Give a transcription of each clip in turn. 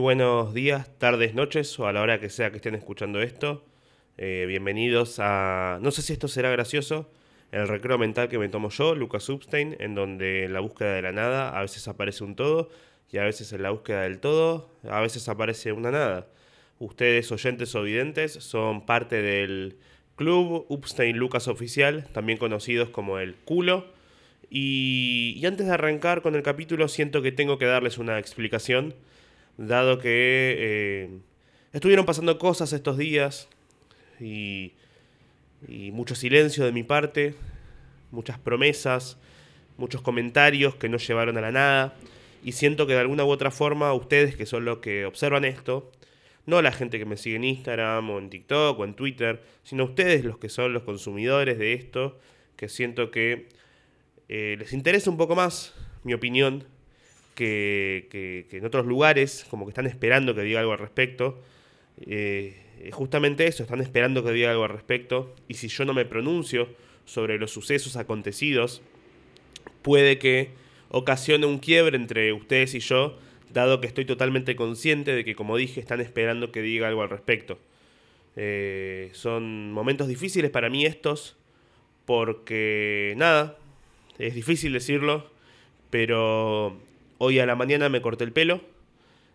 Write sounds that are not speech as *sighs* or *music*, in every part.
buenos días, tardes, noches o a la hora que sea que estén escuchando esto. Eh, bienvenidos a... No sé si esto será gracioso, el recreo mental que me tomo yo, Lucas Substein, en donde en la búsqueda de la nada a veces aparece un todo y a veces en la búsqueda del todo a veces aparece una nada. Ustedes, oyentes o videntes, son parte del club Upstein Lucas Oficial, también conocidos como el culo. Y, y antes de arrancar con el capítulo, siento que tengo que darles una explicación dado que eh, estuvieron pasando cosas estos días y, mucho silencio de mi parte, muchas promesas, muchos comentarios que no llevaron a la nada. Y siento que de alguna u otra forma ustedes que son los que observan esto, no la gente que me sigue en Instagram o en TikTok o en Twitter, sino ustedes los que son los consumidores de esto, que siento que eh, les interesa un poco más mi opinión que, en otros lugares, como que están esperando que diga algo al respecto. Eh, justamente eso, están esperando que diga algo al respecto. Y si yo no me pronuncio sobre los sucesos acontecidos, puede que ocasione un quiebre entre ustedes y yo, dado que estoy totalmente consciente de que, como dije, están esperando que diga algo al respecto. Eh, son momentos difíciles para mí estos, porque nada, es difícil decirlo, pero Hoy a la mañana me corté el pelo.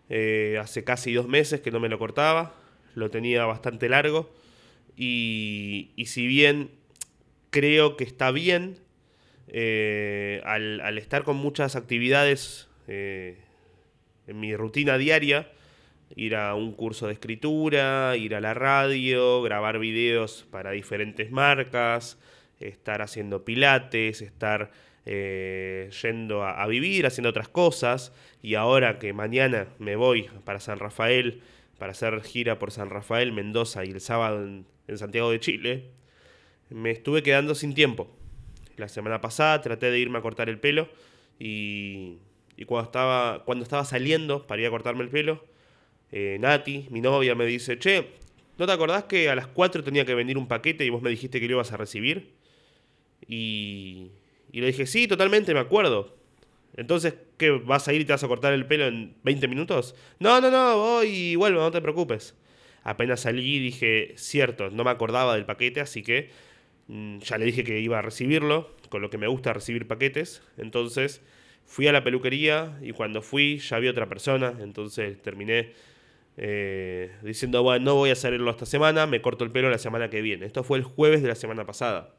Eh, hace casi dos meses que no me lo cortaba. Lo tenía bastante largo. Y, si bien creo que está bien, eh, al, estar con muchas actividades eh, en mi rutina diaria, ir a un curso de escritura, ir a la radio, grabar videos para diferentes marcas, estar haciendo pilates, estar eh, yendo a, vivir, haciendo otras cosas, y ahora que mañana me voy para San Rafael, para hacer gira por San Rafael, Mendoza y el sábado en, Santiago de Chile, me estuve quedando sin tiempo. La semana pasada traté de irme a cortar el pelo y, cuando, estaba, cuando estaba saliendo para ir a cortarme el pelo, eh, Nati, mi novia, me dice, che, ¿no te acordás que a las 4 tenía que venir un paquete y vos me dijiste que lo ibas a recibir? Y, y le dije, sí, totalmente, me acuerdo. Entonces, ¿qué? ¿Vas a ir y te vas a cortar el pelo en 20 minutos? No, no, no, voy y vuelvo, no te preocupes. Apenas salí dije, cierto, no me acordaba del paquete, así que mm, ya le dije que iba a recibirlo, con lo que me gusta recibir paquetes. Entonces, fui a la peluquería y cuando fui ya había otra persona, entonces terminé eh, diciendo, bueno, no voy a hacerlo esta semana, me corto el pelo la semana que viene. Esto fue el jueves de la semana pasada.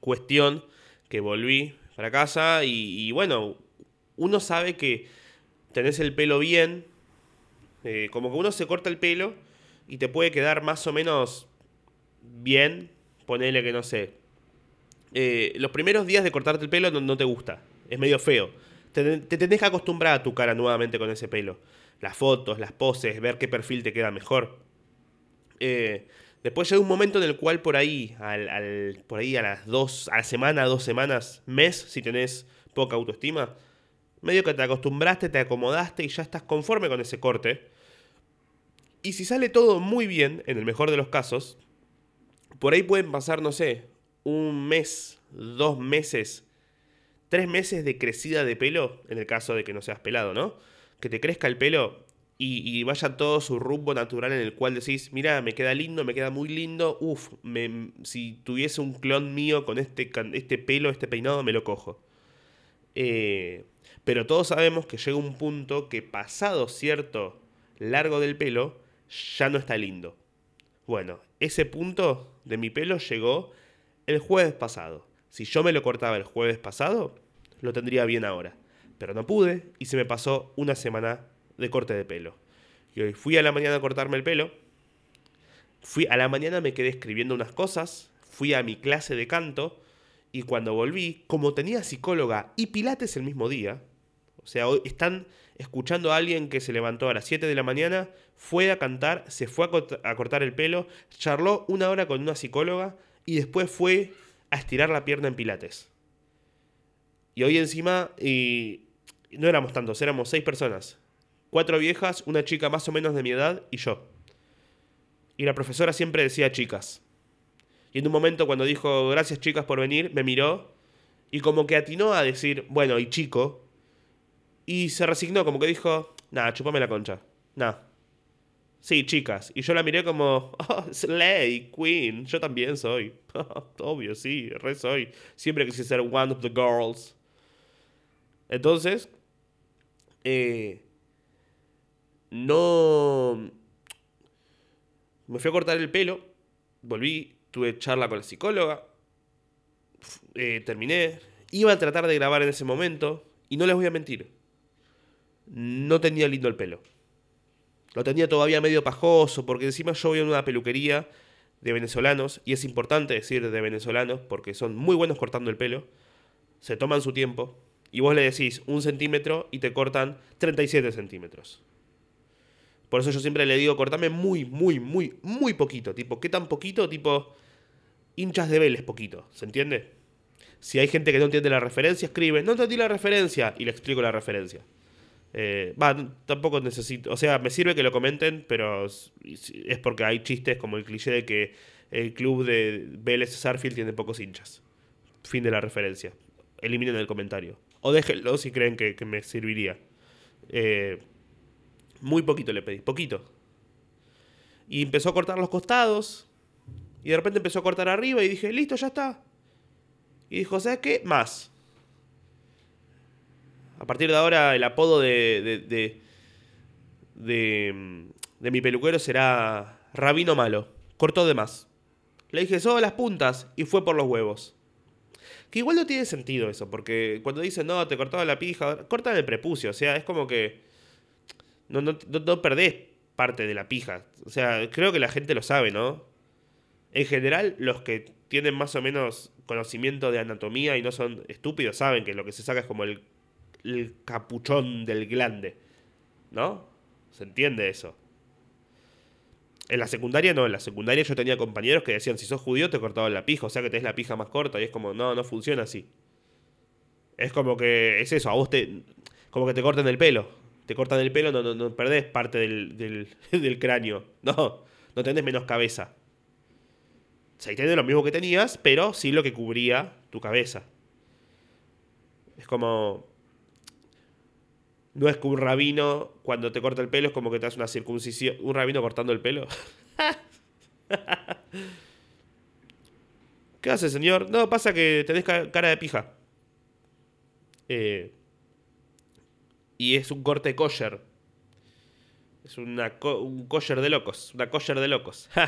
Cuestión que volví para casa y, bueno, uno sabe que tenés el pelo bien, eh, como que uno se corta el pelo y te puede quedar más o menos bien, ponele que no sé. Eh, los primeros días de cortarte el pelo no, te gusta, es medio feo. Te, te, tenés que acostumbrar a tu cara nuevamente con ese pelo. Las fotos, las poses, ver qué perfil te queda mejor. Eh, Después llega un momento en el cual por ahí, al, por ahí a las dos, a la semana, dos semanas, mes, si tenés poca autoestima, medio que te acostumbraste, te acomodaste y ya estás conforme con ese corte. Y si sale todo muy bien, en el mejor de los casos, por ahí pueden pasar, no sé, un mes, dos meses, tres meses de crecida de pelo, en el caso de que no seas pelado, ¿no? Que te crezca el pelo y, vaya todo su rumbo natural en el cual decís, mira, me queda lindo, me queda muy lindo, uff, si tuviese un clon mío con este, este pelo, este peinado, me lo cojo. Eh, pero todos sabemos que llega un punto que pasado cierto largo del pelo, ya no está lindo. Bueno, ese punto de mi pelo llegó el jueves pasado. Si yo me lo cortaba el jueves pasado, lo tendría bien ahora. Pero no pude y se me pasó una semana de corte de pelo. Y hoy fui a la mañana a cortarme el pelo. Fui a la mañana me quedé escribiendo unas cosas, fui a mi clase de canto y cuando volví, como tenía psicóloga y pilates el mismo día, o sea, hoy están escuchando a alguien que se levantó a las 7 de la mañana, fue a cantar, se fue a, cortar el pelo, charló una hora con una psicóloga y después fue a estirar la pierna en pilates. Y hoy encima, y no éramos tantos, éramos seis personas. Cuatro viejas, una chica más o menos de mi edad y yo. Y la profesora siempre decía chicas. Y en un momento cuando dijo gracias chicas por venir, me miró y como que atinó a decir, bueno, y chico. Y se resignó, como que dijo, nada, chupame la concha. No. Sí, chicas. Y yo la miré como, *laughs* oh, Slay, Queen, yo también soy. *laughs* Obvio, sí, re soy. Siempre quise ser one of the girls. Entonces, eh, no... Me fui a cortar el pelo, volví, tuve charla con la psicóloga, eh, terminé, iba a tratar de grabar en ese momento, y no les voy a mentir, no tenía lindo el pelo. Lo tenía todavía medio pajoso, porque encima yo voy a una peluquería de venezolanos, y es importante decir de venezolanos, porque son muy buenos cortando el pelo, se toman su tiempo, y vos le decís un centímetro y te cortan 37 centímetros. Por eso yo siempre le digo, cortame muy, muy, muy, muy poquito. Tipo, ¿qué tan poquito? Tipo, hinchas de Vélez poquito. ¿Se entiende? Si hay gente que no entiende la referencia, escribe, no entendí la referencia, y le explico la referencia. Eh, va, tampoco necesito. O sea, me sirve que lo comenten, pero es porque hay chistes como el cliché de que el club de Vélez Sarfield tiene pocos hinchas. Fin de la referencia. Eliminen el comentario. O déjenlo si creen que, me serviría. Eh, muy poquito le pedí, poquito. Y empezó a cortar los costados. Y de repente empezó a cortar arriba y dije, listo, ya está. Y dijo, ¿sabes qué? Más. A partir de ahora el apodo de, de, de, de, mi peluquero será Rabino Malo. Cortó de más. Le dije, solo las puntas y fue por los huevos. Que igual no tiene sentido eso, porque cuando dicen, no, te cortaba la pija, cortan el prepucio, o sea, es como que no, no, no, perdés parte de la pija. O sea, creo que la gente lo sabe, ¿no? En general, los que tienen más o menos conocimiento de anatomía y no son estúpidos saben que lo que se saca es como el, capuchón del glande. ¿No? ¿Se entiende eso? En la secundaria no, en la secundaria yo tenía compañeros que decían, si sos judío te cortaban la pija, o sea que tenés la pija más corta y es como, no, no funciona así. Es como que, es eso, a vos te, como que te corten el pelo. Te cortan el pelo, no, no, no perdés parte del, del, *laughs* cráneo. No, no tenés menos cabeza. O sea, tenés lo mismo que tenías, pero sí lo que cubría tu cabeza. Es como, no es que un rabino, cuando te corta el pelo, es como que te hace una circuncisión. Un rabino cortando el pelo. *laughs* ¿Qué hace, señor? No, pasa que tenés cara de pija. Eh, y es un corte kosher. Es un kosher de locos. Una kosher de locos. *laughs*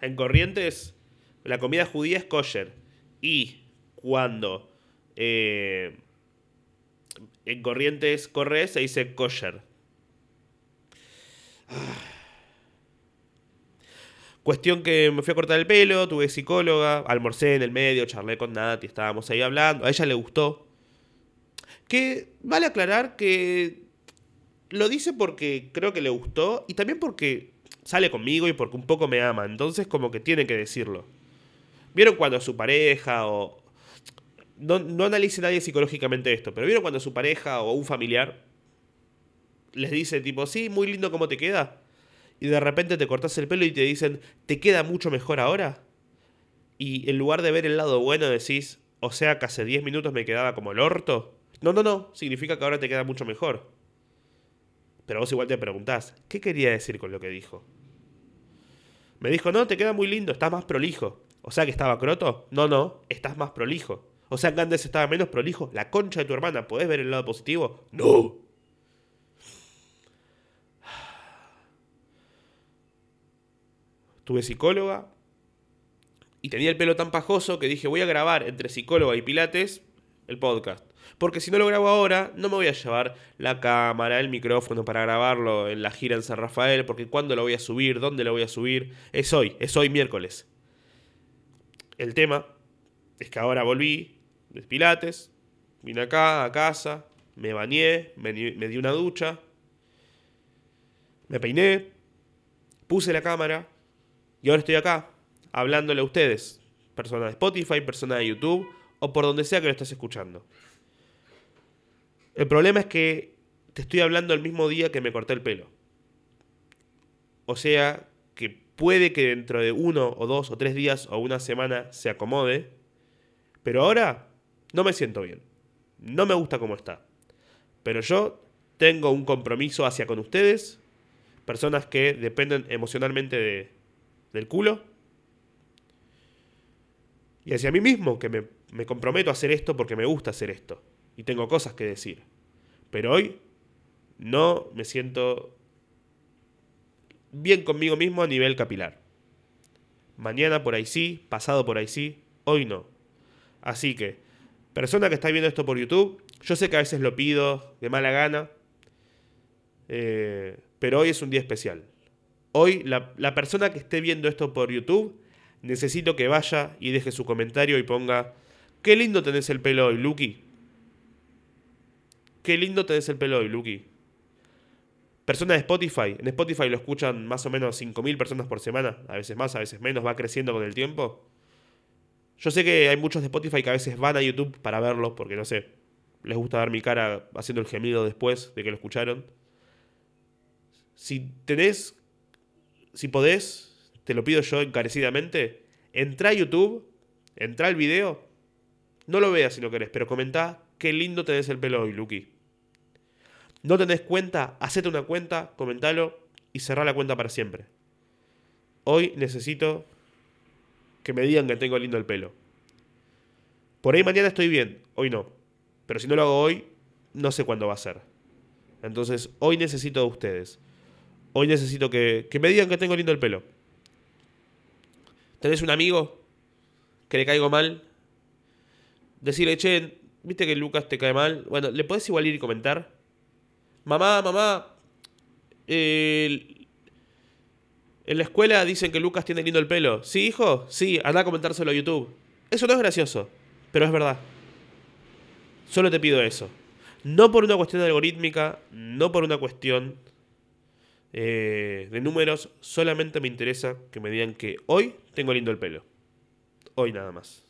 En Corrientes, la comida judía es kosher. Y cuando eh, en Corrientes corre, se dice kosher. *sighs* Cuestión que me fui a cortar el pelo, tuve psicóloga, almorcé en el medio, charlé con Nati, estábamos ahí hablando. A ella le gustó. Que vale aclarar que lo dice porque creo que le gustó y también porque sale conmigo y porque un poco me ama. Entonces como que tiene que decirlo. ¿Vieron cuando su pareja o, no, no analice nadie psicológicamente esto, pero ¿vieron cuando su pareja o un familiar les dice tipo, sí, muy lindo cómo te queda? Y de repente te cortas el pelo y te dicen, ¿te queda mucho mejor ahora? Y en lugar de ver el lado bueno decís, o sea que hace 10 minutos me quedaba como el orto. No, no, no, significa que ahora te queda mucho mejor. Pero vos igual te preguntás, ¿qué quería decir con lo que dijo? Me dijo, no, te queda muy lindo, estás más prolijo. O sea que estaba croto. No, no, estás más prolijo. O sea, que antes estaba menos prolijo. La concha de tu hermana, ¿podés ver el lado positivo? No. Tuve psicóloga y tenía el pelo tan pajoso que dije voy a grabar entre psicóloga y pilates el podcast. Porque si no lo grabo ahora, no me voy a llevar la cámara, el micrófono para grabarlo en la gira en San Rafael, porque cuándo lo voy a subir, dónde lo voy a subir, es hoy, es hoy miércoles. El tema es que ahora volví, de Pilates, vine acá a casa, me bañé, me, di una ducha, me peiné, puse la cámara y ahora estoy acá, hablándole a ustedes, persona de Spotify, persona de YouTube o por donde sea que lo estés escuchando. El problema es que te estoy hablando el mismo día que me corté el pelo. O sea que puede que dentro de uno o dos o tres días o una semana se acomode, pero ahora no me siento bien. No me gusta cómo está. Pero yo tengo un compromiso hacia con ustedes personas que dependen emocionalmente de, del culo. Y hacia mí mismo, que me, me comprometo a hacer esto porque me gusta hacer esto. Y tengo cosas que decir. Pero hoy no me siento bien conmigo mismo a nivel capilar. Mañana por ahí sí, pasado por ahí sí, hoy no. Así que, persona que está viendo esto por YouTube, yo sé que a veces lo pido de mala gana, eh, pero hoy es un día especial. Hoy la, la persona que esté viendo esto por YouTube, necesito que vaya y deje su comentario y ponga, qué lindo tenés el pelo hoy, Lucky. Qué lindo tenés el pelo hoy, Lucky. Persona de Spotify. En Spotify lo escuchan más o menos 5.000 personas por semana. A veces más, a veces menos. Va creciendo con el tiempo. Yo sé que hay muchos de Spotify que a veces van a YouTube para verlo. Porque no sé. Les gusta ver mi cara haciendo el gemido después de que lo escucharon. Si tenés. Si podés. Te lo pido yo encarecidamente. Entra a YouTube. Entra al video. No lo veas si no querés. Pero comentá. Qué lindo tenés el pelo hoy, Lucky. No tenés cuenta, hacete una cuenta, comentalo y cerrá la cuenta para siempre. Hoy necesito que me digan que tengo lindo el pelo. Por ahí mañana estoy bien, hoy no. Pero si no lo hago hoy, no sé cuándo va a ser. Entonces, hoy necesito de ustedes. Hoy necesito que, que me digan que tengo lindo el pelo. ¿Tenés un amigo que le caigo mal? Decirle, che, viste que Lucas te cae mal. Bueno, le podés igual ir y comentar mamá, mamá, en la escuela dicen que Lucas tiene lindo el pelo. ¿Sí, hijo? Sí, anda a comentárselo a YouTube. Eso no es gracioso, pero es verdad. Solo te pido eso. No por una cuestión algorítmica, no por una cuestión eh, de números, solamente me interesa que me digan que hoy tengo lindo el pelo. Hoy nada más.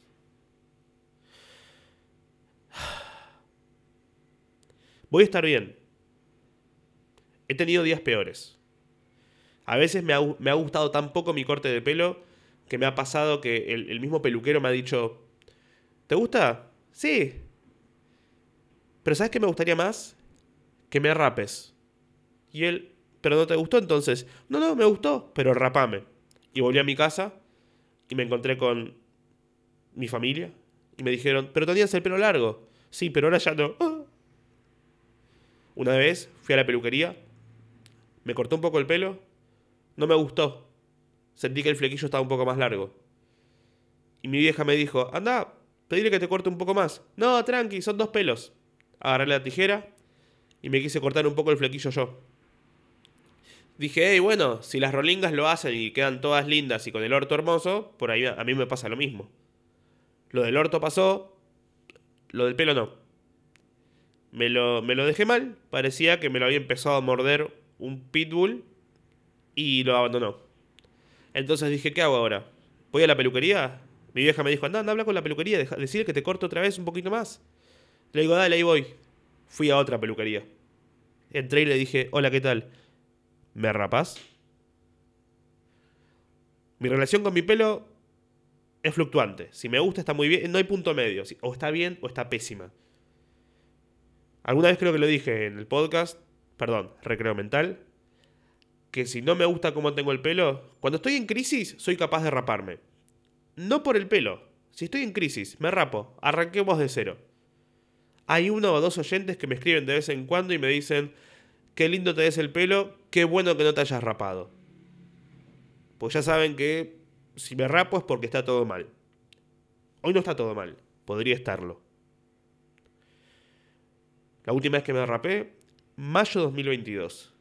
Voy a estar bien. He tenido días peores. A veces me ha, gustado tan poco mi corte de pelo que me ha pasado que el, mismo peluquero me ha dicho, ¿te gusta? Sí. Pero ¿sabes qué me gustaría más? Que me rapes. Y él, ¿pero no te gustó entonces? No, no, me gustó, pero rapame. Y volví a mi casa y me encontré con mi familia y me dijeron, pero tenías el pelo largo. Sí, pero ahora ya no. *laughs* Una vez fui a la peluquería me cortó un poco el pelo. No me gustó. Sentí que el flequillo estaba un poco más largo. Y mi vieja me dijo, anda, pedile que te corte un poco más. No, tranqui, son dos pelos. Agarré la tijera y me quise cortar un poco el flequillo yo. Dije, hey, bueno, si las rolingas lo hacen y quedan todas lindas y con el orto hermoso, por ahí a mí me pasa lo mismo. Lo del orto pasó, lo del pelo no. Me lo, me lo dejé mal, parecía que me lo había empezado a morder un pitbull y lo abandonó. Entonces dije, ¿qué hago ahora? ¿Voy a la peluquería? Mi vieja me dijo, anda, anda, habla con la peluquería, decir que te corto otra vez un poquito más. Le digo, dale, ahí voy. Fui a otra peluquería. Entré y le dije, hola, ¿qué tal? ¿Me rapas? Mi relación con mi pelo es fluctuante. Si me gusta, está muy bien. No hay punto medio. O está bien o está pésima. Alguna vez creo que lo dije en el podcast perdón, recreo mental, que si no me gusta cómo tengo el pelo, cuando estoy en crisis soy capaz de raparme. No por el pelo. Si estoy en crisis, me rapo. Arranquemos de cero. Hay uno o dos oyentes que me escriben de vez en cuando y me dicen, qué lindo te des el pelo, qué bueno que no te hayas rapado. Pues ya saben que si me rapo es porque está todo mal. Hoy no está todo mal, podría estarlo. La última vez que me rapé mayo 2022.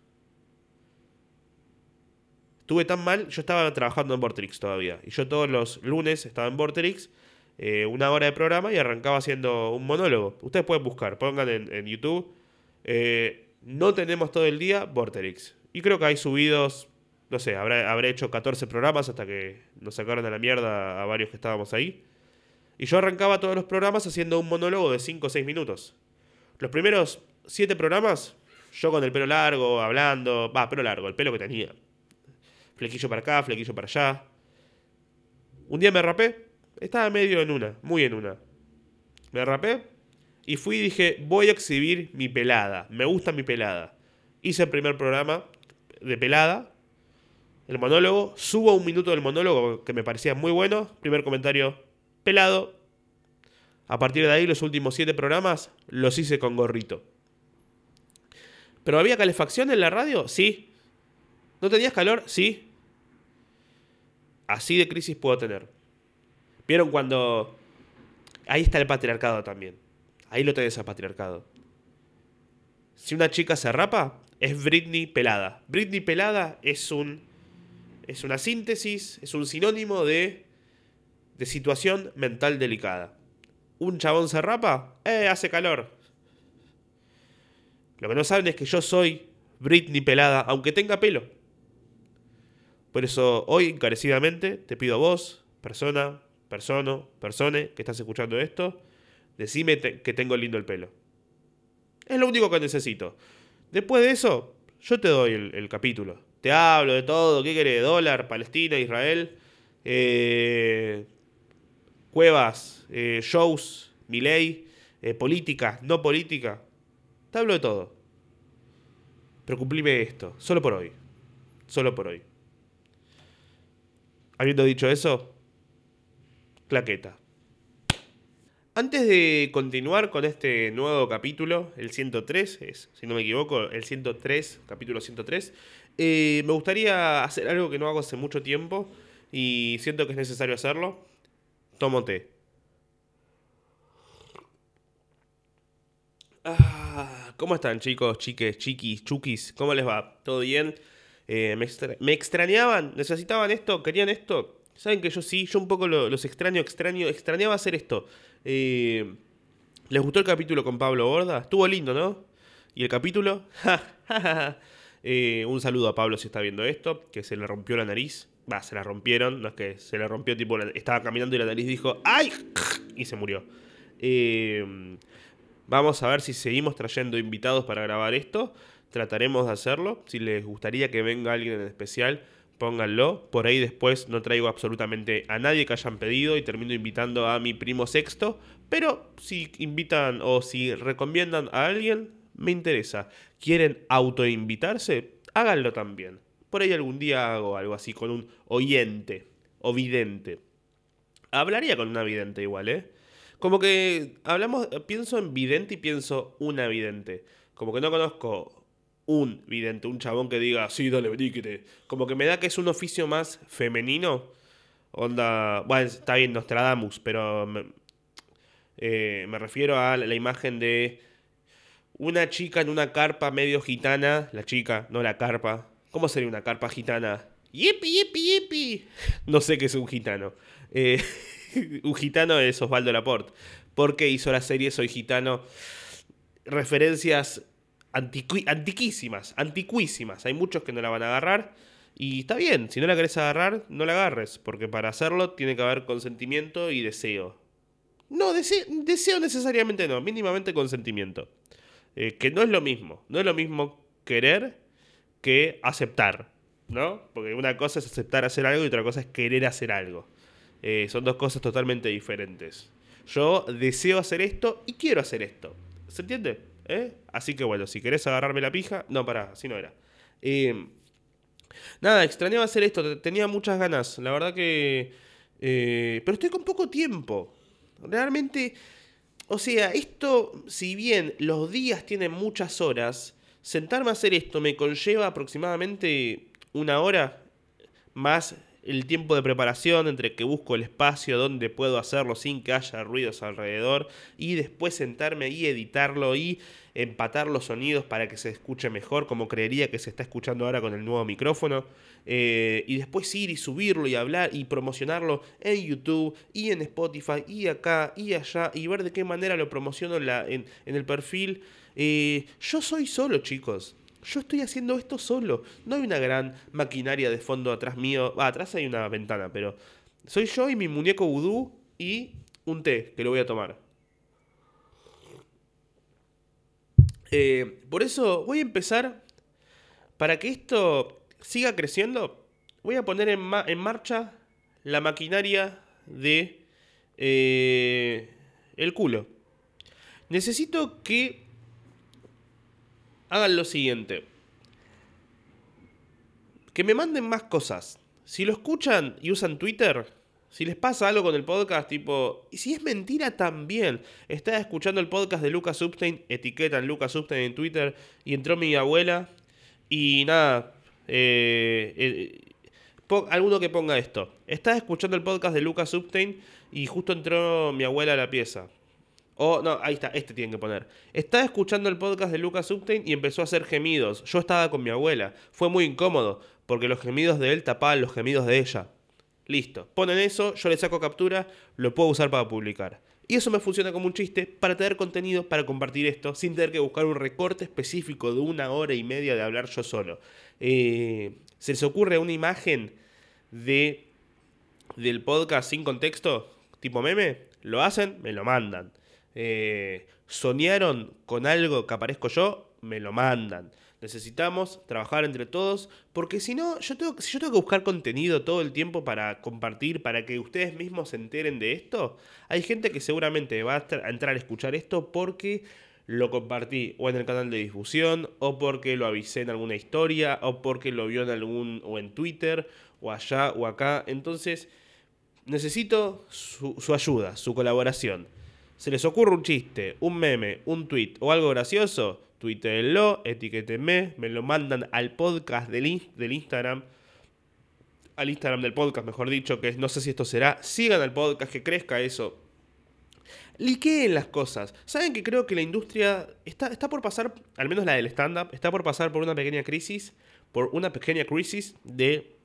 Estuve tan mal, yo estaba trabajando en Vortrix todavía. Y yo todos los lunes estaba en Vortrix, eh, una hora de programa y arrancaba haciendo un monólogo. Ustedes pueden buscar, pongan en, YouTube. Eh, no tenemos todo el día Vorterix. Y creo que hay subidos, no sé, habré, habré hecho 14 programas hasta que nos sacaron a la mierda a varios que estábamos ahí. Y yo arrancaba todos los programas haciendo un monólogo de 5 o 6 minutos. Los primeros 7 programas yo con el pelo largo, hablando, va, pelo largo, el pelo que tenía. Flequillo para acá, flequillo para allá. Un día me rapé, estaba medio en una, muy en una. Me rapé y fui y dije, voy a exhibir mi pelada, me gusta mi pelada. Hice el primer programa, de pelada, el monólogo, subo un minuto del monólogo que me parecía muy bueno, primer comentario, pelado. A partir de ahí, los últimos siete programas los hice con gorrito. ¿Pero había calefacción en la radio? Sí. ¿No tenías calor? Sí. Así de crisis puedo tener. ¿Vieron cuando... Ahí está el patriarcado también. Ahí lo tenés al patriarcado. Si una chica se rapa, es Britney pelada. Britney pelada es un... Es una síntesis, es un sinónimo de... De situación mental delicada. Un chabón se rapa, eh, hace calor. Lo que no saben es que yo soy Britney pelada, aunque tenga pelo. Por eso hoy encarecidamente te pido a vos, persona, persona, persone que estás escuchando esto, decime que tengo lindo el pelo. Es lo único que necesito. Después de eso, yo te doy el, capítulo. Te hablo de todo, ¿qué querés? Dólar, Palestina, Israel, eh, cuevas, eh, shows, miley, eh, política, no política. Te hablo de todo. Pero cumplime esto, solo por hoy. Solo por hoy. Habiendo dicho eso, claqueta. Antes de continuar con este nuevo capítulo, el 103, es, si no me equivoco, el 103, capítulo 103, eh, me gustaría hacer algo que no hago hace mucho tiempo y siento que es necesario hacerlo. Tomo té. Ah, ¿Cómo están chicos, chiques, chiquis, chukis? ¿Cómo les va? ¿Todo bien? Eh, me, extrañaban? ¿Necesitaban esto? ¿Querían esto? Saben que yo sí, yo un poco los extraño, extraño, extrañaba hacer esto. Eh, ¿Les gustó el capítulo con Pablo Borda? Estuvo lindo, ¿no? ¿Y el capítulo? *laughs* Eh, un saludo a Pablo si está viendo esto, que se le rompió la nariz. Va, se la rompieron, no es que se le rompió, tipo, estaba caminando y la nariz dijo ¡Ay! Y se murió. Vamos a ver si seguimos trayendo invitados para grabar esto trataremos de hacerlo. Si les gustaría que venga alguien en especial, pónganlo. Por ahí después no traigo absolutamente a nadie que hayan pedido y termino invitando a mi primo sexto. Pero si invitan o si recomiendan a alguien, me interesa. ¿Quieren autoinvitarse? Háganlo también. Por ahí algún día hago algo así con un oyente o vidente. Hablaría con una vidente igual, ¿eh? Como que hablamos, pienso en vidente y pienso una vidente. Como que no conozco un vidente, un chabón que diga, sí, dale, vení, Como que me da que es un oficio más femenino. Onda. Bueno, está bien, Nostradamus, pero. Me, eh, me refiero a la imagen de. Una chica en una carpa medio gitana. La chica, no la carpa. ¿Cómo sería una carpa gitana? ¡Yipi, yipi, yipi! No sé qué es un gitano. Eh, *laughs* *laughs* un gitano es Osvaldo Laporte. Porque hizo la serie Soy Gitano. Referencias antiquísimas, antiquísimas. Hay muchos que no la van a agarrar. Y está bien, si no la querés agarrar, no la agarres, porque para hacerlo tiene que haber consentimiento y deseo. No, deseo, necesariamente no, mínimamente consentimiento. Eh, que no es lo mismo, no es lo mismo querer que aceptar, ¿no? Porque una cosa es aceptar hacer algo y otra cosa es querer hacer algo. Eh, son dos cosas totalmente diferentes. Yo deseo hacer esto y quiero hacer esto. ¿Se entiende? ¿Eh? Así que bueno, si querés agarrarme la pija, no, pará, así no era. Eh, nada, extrañaba hacer esto, tenía muchas ganas, la verdad que... Eh, pero estoy con poco tiempo. Realmente, o sea, esto, si bien los días tienen muchas horas, sentarme a hacer esto me conlleva aproximadamente una hora más el tiempo de preparación entre que busco el espacio donde puedo hacerlo sin que haya ruidos alrededor y después sentarme y editarlo y empatar los sonidos para que se escuche mejor como creería que se está escuchando ahora con el nuevo micrófono. Eh, y después ir y subirlo y hablar y promocionarlo en YouTube y en Spotify y acá y allá y ver de qué manera lo promociono en, el perfil. Eh, yo soy solo chicos yo estoy haciendo esto solo. No hay una gran maquinaria de fondo atrás mío. Ah, atrás hay una ventana, pero soy yo y mi muñeco vudú y un té que lo voy a tomar. Eh, por eso voy a empezar, para que esto siga creciendo, voy a poner en, marcha la maquinaria de eh, el culo. Necesito que hagan lo siguiente. que me manden más cosas. Si lo escuchan y usan Twitter, si les pasa algo con el podcast, tipo, y si es mentira también. Estaba escuchando el podcast de Lucas Substein, etiquetan Lucas Substein en Twitter, y entró mi abuela, y nada, eh, eh, alguno que ponga esto. Estaba escuchando el podcast de Lucas Substein, y justo entró mi abuela a la pieza. Oh, no, ahí está, este tienen que poner. Estaba escuchando el podcast de Lucas Substein y empezó a hacer gemidos. Yo estaba con mi abuela. Fue muy incómodo, porque los gemidos de él tapaban los gemidos de ella. Listo. Ponen eso, yo le saco captura, lo puedo usar para publicar. Y eso me funciona como un chiste para tener contenido para compartir esto sin tener que buscar un recorte específico de una hora y media de hablar yo solo. Eh, ¿Se les ocurre una imagen de, del podcast sin contexto? Tipo meme. Lo hacen, me lo mandan. Eh, soñaron con algo que aparezco yo, me lo mandan. Necesitamos trabajar entre todos, porque si no, yo tengo, si yo tengo que buscar contenido todo el tiempo para compartir, para que ustedes mismos se enteren de esto, hay gente que seguramente va a, entrar a escuchar esto porque lo compartí o en el canal de difusión, o porque lo avisé en alguna historia, o porque lo vio en algún, o en Twitter, o allá o acá. Entonces, necesito su, su ayuda, su colaboración se les ocurre un chiste, un meme, un tweet o algo gracioso, tuítenlo, etiquétenme, me lo mandan al podcast del, del Instagram, al Instagram del podcast, mejor dicho, que no sé si esto será, sigan al podcast, que crezca eso. Liqueen las cosas. Saben que creo que la industria está, está por pasar, al menos la del stand-up, está por pasar por una pequeña crisis, por una pequeña crisis de,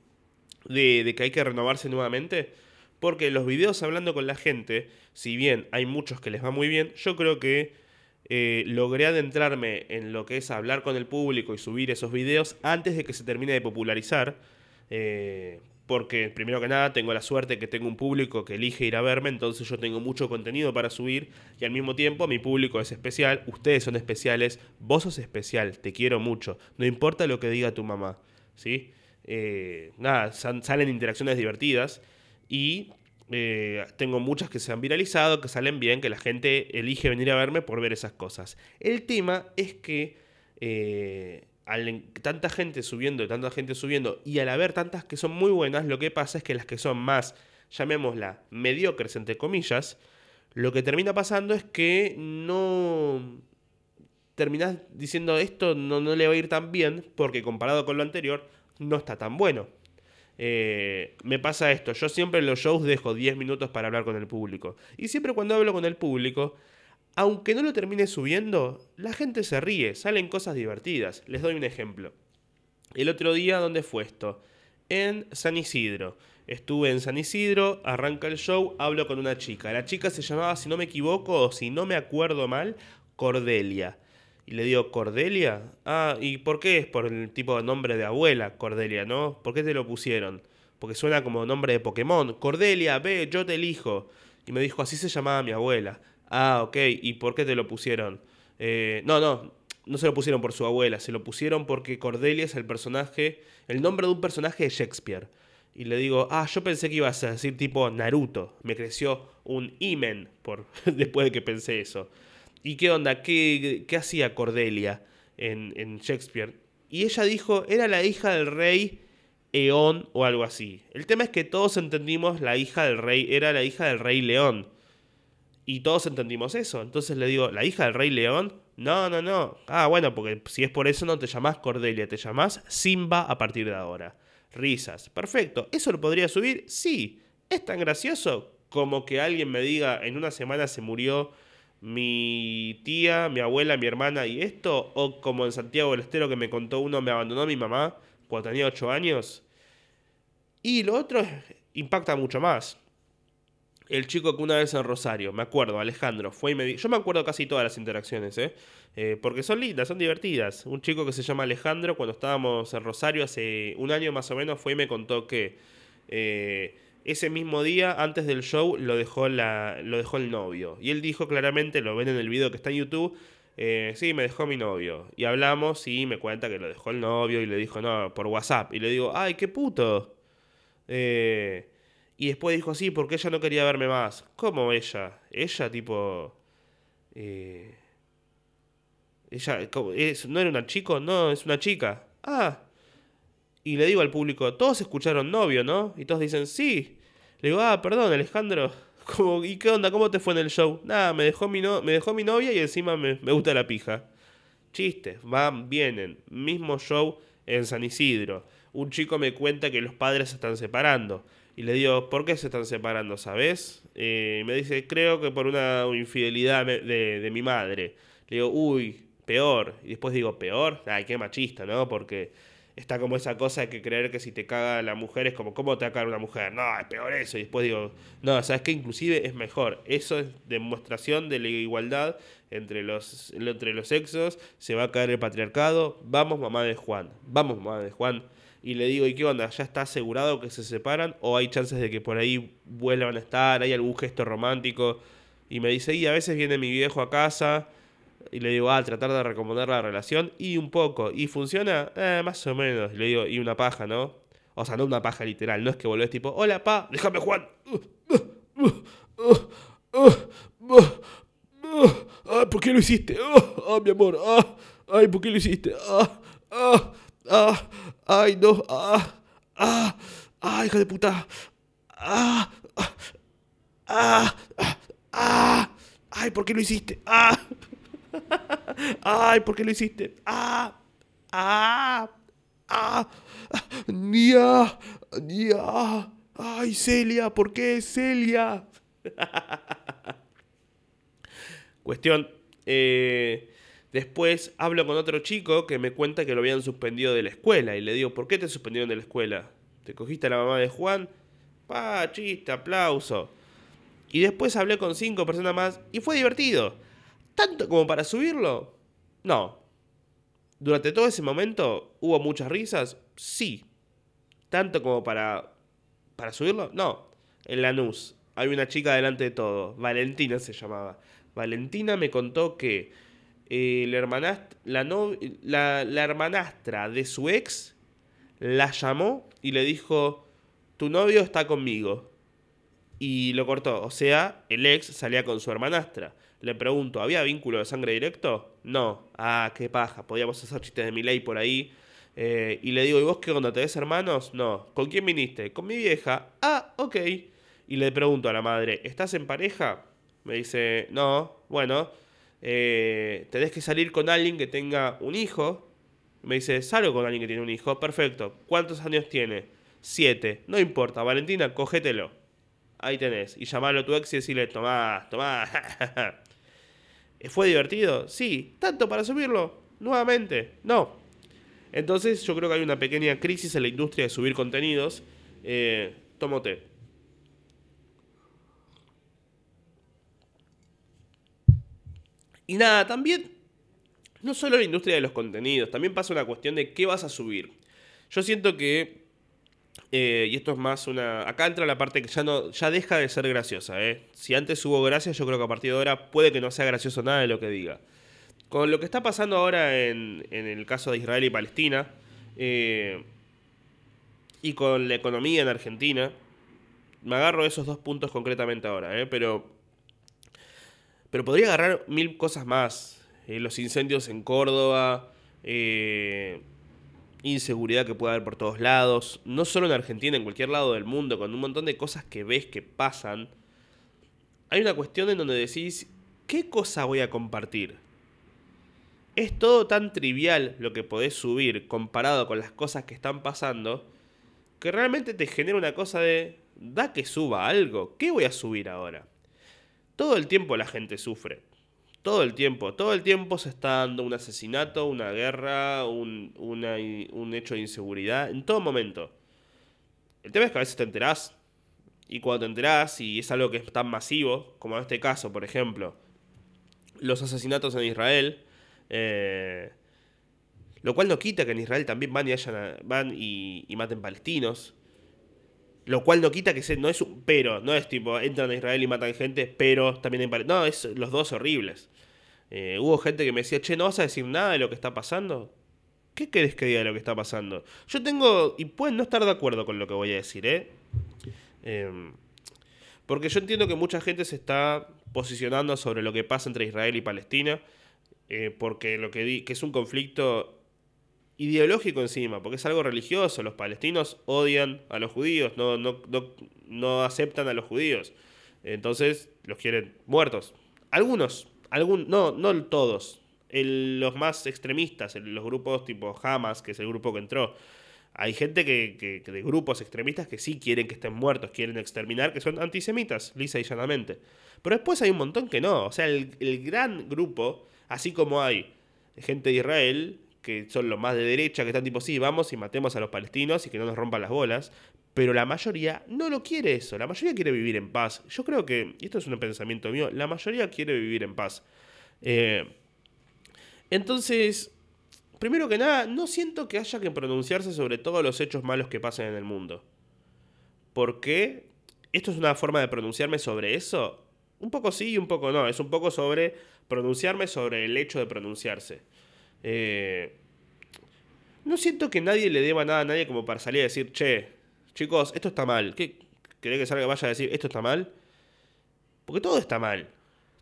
de, de que hay que renovarse nuevamente. Porque los videos hablando con la gente, si bien hay muchos que les va muy bien, yo creo que eh, logré adentrarme en lo que es hablar con el público y subir esos videos antes de que se termine de popularizar. Eh, porque primero que nada tengo la suerte que tengo un público que elige ir a verme, entonces yo tengo mucho contenido para subir y al mismo tiempo mi público es especial, ustedes son especiales, vos sos especial, te quiero mucho, no importa lo que diga tu mamá, ¿sí? Eh, nada, salen interacciones divertidas y eh, tengo muchas que se han viralizado, que salen bien, que la gente elige venir a verme por ver esas cosas. El tema es que eh, al tanta gente subiendo, tanta gente subiendo, y al haber tantas que son muy buenas, lo que pasa es que las que son más, llamémosla, mediocres entre comillas, lo que termina pasando es que no terminás diciendo esto no, no le va a ir tan bien porque comparado con lo anterior no está tan bueno. Eh, me pasa esto, yo siempre en los shows dejo 10 minutos para hablar con el público. Y siempre cuando hablo con el público, aunque no lo termine subiendo, la gente se ríe, salen cosas divertidas. Les doy un ejemplo. El otro día, ¿dónde fue esto? En San Isidro. Estuve en San Isidro, arranca el show, hablo con una chica. La chica se llamaba, si no me equivoco, o si no me acuerdo mal, Cordelia. Y le digo, ¿Cordelia? Ah, ¿y por qué es por el tipo de nombre de abuela, Cordelia, no? ¿Por qué te lo pusieron? Porque suena como nombre de Pokémon. Cordelia, ve, yo te elijo. Y me dijo, así se llamaba mi abuela. Ah, ok, ¿y por qué te lo pusieron? Eh, no, no, no se lo pusieron por su abuela, se lo pusieron porque Cordelia es el personaje, el nombre de un personaje de Shakespeare. Y le digo, ah, yo pensé que ibas a decir tipo Naruto. Me creció un imen por *laughs* después de que pensé eso. ¿Y qué onda? ¿Qué, qué hacía Cordelia en, en, Shakespeare? Y ella dijo, era la hija del rey Eón o algo así. El tema es que todos entendimos la hija del rey, era la hija del rey León. Y todos entendimos eso. Entonces le digo, ¿la hija del rey León? No, no, no. Ah, bueno, porque si es por eso no te llamás Cordelia, te llamás Simba a partir de ahora. Risas. Perfecto. ¿Eso lo podría subir? Sí. ¿Es tan gracioso como que alguien me diga en una semana se murió mi tía, mi abuela, mi hermana y esto, o como en Santiago del Estero que me contó uno, me abandonó mi mamá cuando tenía 8 años. Y lo otro impacta mucho más. El chico que una vez en Rosario, me acuerdo, Alejandro, fue y me Yo me acuerdo casi todas las interacciones, ¿eh? ¿eh? porque son lindas, son divertidas. Un chico que se llama Alejandro, cuando estábamos en Rosario hace un año más o menos, fue y me contó que... Eh, ese mismo día, antes del show, lo dejó, la, lo dejó el novio. Y él dijo claramente, lo ven en el video que está en YouTube, eh, sí, me dejó mi novio. Y hablamos y me cuenta que lo dejó el novio y le dijo, no, por WhatsApp. Y le digo, ay, qué puto. Eh, y después dijo, sí, porque ella no quería verme más. ¿Cómo ella? Ella, tipo... Eh, ella, ¿no era una chico? No, es una chica. Ah, Y le digo al público, todos escucharon novio, ¿no? Y todos dicen, sí. Le digo, ah, perdón, Alejandro. *laughs* ¿Y qué onda? ¿Cómo te fue en el show? Nada, me dejó mi, no me dejó mi novia y encima me, me gusta la pija. Chistes, van, vienen. Mismo show en San Isidro. Un chico me cuenta que los padres se están separando. Y le digo, ¿por qué se están separando, sabes? Eh, me dice, creo que por una infidelidad de, de, mi madre. Le digo, uy, peor. Y después digo, peor. Ay, qué machista, ¿no? Porque está como esa cosa de que creer que si te caga la mujer es como, ¿cómo te va a cagar una mujer? No, es peor eso. Y después digo, no, ¿sabes qué? Inclusive es mejor. Eso es demostración de la igualdad entre los, entre los sexos. Se va a caer el patriarcado. Vamos, mamá de Juan. Vamos, mamá de Juan. Y le digo, ¿y qué onda? ¿Ya está asegurado que se separan? ¿O hay chances de que por ahí vuelvan a estar? ¿Hay algún gesto romántico? Y me dice, y a veces viene mi viejo a casa y le digo, ah, tratar de recomponer la relación. Y un poco. ¿Y funciona? Eh, más o menos. Y le digo, y una paja, ¿no? O sea, no una paja literal. No es que volvés tipo, hola, pa, déjame Juan. Ay, ¿por qué lo hiciste? Ah, mi amor. Ah, ay, ¿por qué lo hiciste? Ah, ah, ah, ay, no. Ah, ah, ah, hija de puta. Ah, ah, ah, ah, ay, ¿por qué lo hiciste? Ah. *laughs* Ay, ¿por qué lo hiciste? Ah, ah, ah, Nia, Nia. Ay, Celia, ¿por qué Celia? *laughs* Cuestión. Eh, después hablo con otro chico que me cuenta que lo habían suspendido de la escuela. Y le digo, ¿por qué te suspendieron de la escuela? ¿Te cogiste a la mamá de Juan? Pa, chiste, aplauso. Y después hablé con cinco personas más y fue divertido. ¿Tanto como para subirlo? No. ¿Durante todo ese momento hubo muchas risas? Sí. ¿Tanto como para, para subirlo? No. En la NUS hay una chica delante de todo. Valentina se llamaba. Valentina me contó que eh, la, la, la hermanastra de su ex la llamó y le dijo, tu novio está conmigo. Y lo cortó. O sea, el ex salía con su hermanastra. Le pregunto, ¿había vínculo de sangre directo? No. Ah, qué paja. Podíamos hacer chistes de mi ley por ahí. Eh, y le digo, ¿y vos qué onda? ¿Tenés hermanos? No. ¿Con quién viniste? Con mi vieja. Ah, ok. Y le pregunto a la madre, ¿estás en pareja? Me dice, no. Bueno, eh, tenés que salir con alguien que tenga un hijo. Me dice, salgo con alguien que tiene un hijo. Perfecto. ¿Cuántos años tiene? Siete. No importa, Valentina, cógetelo. Ahí tenés. Y llamarlo a tu ex y decirle, tomá, tomá. *laughs* ¿Fue divertido? Sí. ¿Tanto para subirlo? Nuevamente, no. Entonces yo creo que hay una pequeña crisis en la industria de subir contenidos. Eh. Y nada, también, no solo la industria de los contenidos, también pasa una cuestión de qué vas a subir. Yo siento que eh, y esto es más una. Acá entra la parte que ya no. ya deja de ser graciosa, ¿eh? Si antes hubo gracia, yo creo que a partir de ahora puede que no sea gracioso nada de lo que diga. Con lo que está pasando ahora en, en el caso de Israel y Palestina, eh, y con la economía en Argentina, me agarro esos dos puntos concretamente ahora, ¿eh? Pero. Pero podría agarrar mil cosas más. Eh, los incendios en Córdoba. Inseguridad que puede haber por todos lados, no solo en Argentina, en cualquier lado del mundo, con un montón de cosas que ves que pasan, hay una cuestión en donde decís, ¿qué cosa voy a compartir? Es todo tan trivial lo que podés subir comparado con las cosas que están pasando, que realmente te genera una cosa de, da que suba algo, ¿qué voy a subir ahora? Todo el tiempo la gente sufre. Todo el tiempo, todo el tiempo se está dando un asesinato, una guerra, un, un hecho de inseguridad, en todo momento. El tema es que a veces te enterás, y cuando te enterás, y es algo que es tan masivo, como en este caso, por ejemplo, los asesinatos en Israel, eh, lo cual no quita que en Israel también van y, van y, y maten palestinos, lo cual no quita que no es un pero, no es tipo, entran a Israel y matan gente, pero también hay No, es los dos horribles. Eh, hubo gente que me decía, che, ¿no vas a decir nada de lo que está pasando? ¿Qué querés que diga de lo que está pasando? Yo tengo, y pueden no estar de acuerdo con lo que voy a decir, ¿eh? Em, porque yo entiendo que mucha gente se está posicionando sobre lo que pasa entre Israel y Palestina, eh, porque lo que, di, que es un conflicto ideológico encima, porque es algo religioso. Los palestinos odian a los judíos, no, no, no, no aceptan a los judíos. Entonces los quieren muertos. Algunos, algún, no, no todos. los más extremistas, los grupos tipo Hamas, que es el grupo que entró. Hay gente que, de grupos extremistas que sí quieren que estén muertos, quieren exterminar, que son antisemitas, lisa y llanamente. Pero después hay un montón que no. O sea, el, el gran grupo, así como hay gente de Israel, que son los más de derecha, que están tipo, sí, vamos y matemos a los palestinos y que no nos rompan las bolas. Pero la mayoría no lo quiere eso. La mayoría quiere vivir en paz. Yo creo que, y esto es un pensamiento mío, la mayoría quiere vivir en paz. Eh, entonces, primero que nada, no siento que haya que pronunciarse sobre todos los hechos malos que pasan en el mundo. ¿Por qué? ¿Esto es una forma de pronunciarme sobre eso? Un poco sí y un poco no. Es un poco sobre pronunciarme sobre el hecho de pronunciarse. Eh, no siento que nadie le deba nada a nadie como para salir a decir, che, chicos, esto está mal. ¿Qué? ¿Querés que salga vaya a decir, esto está mal? Porque todo está mal.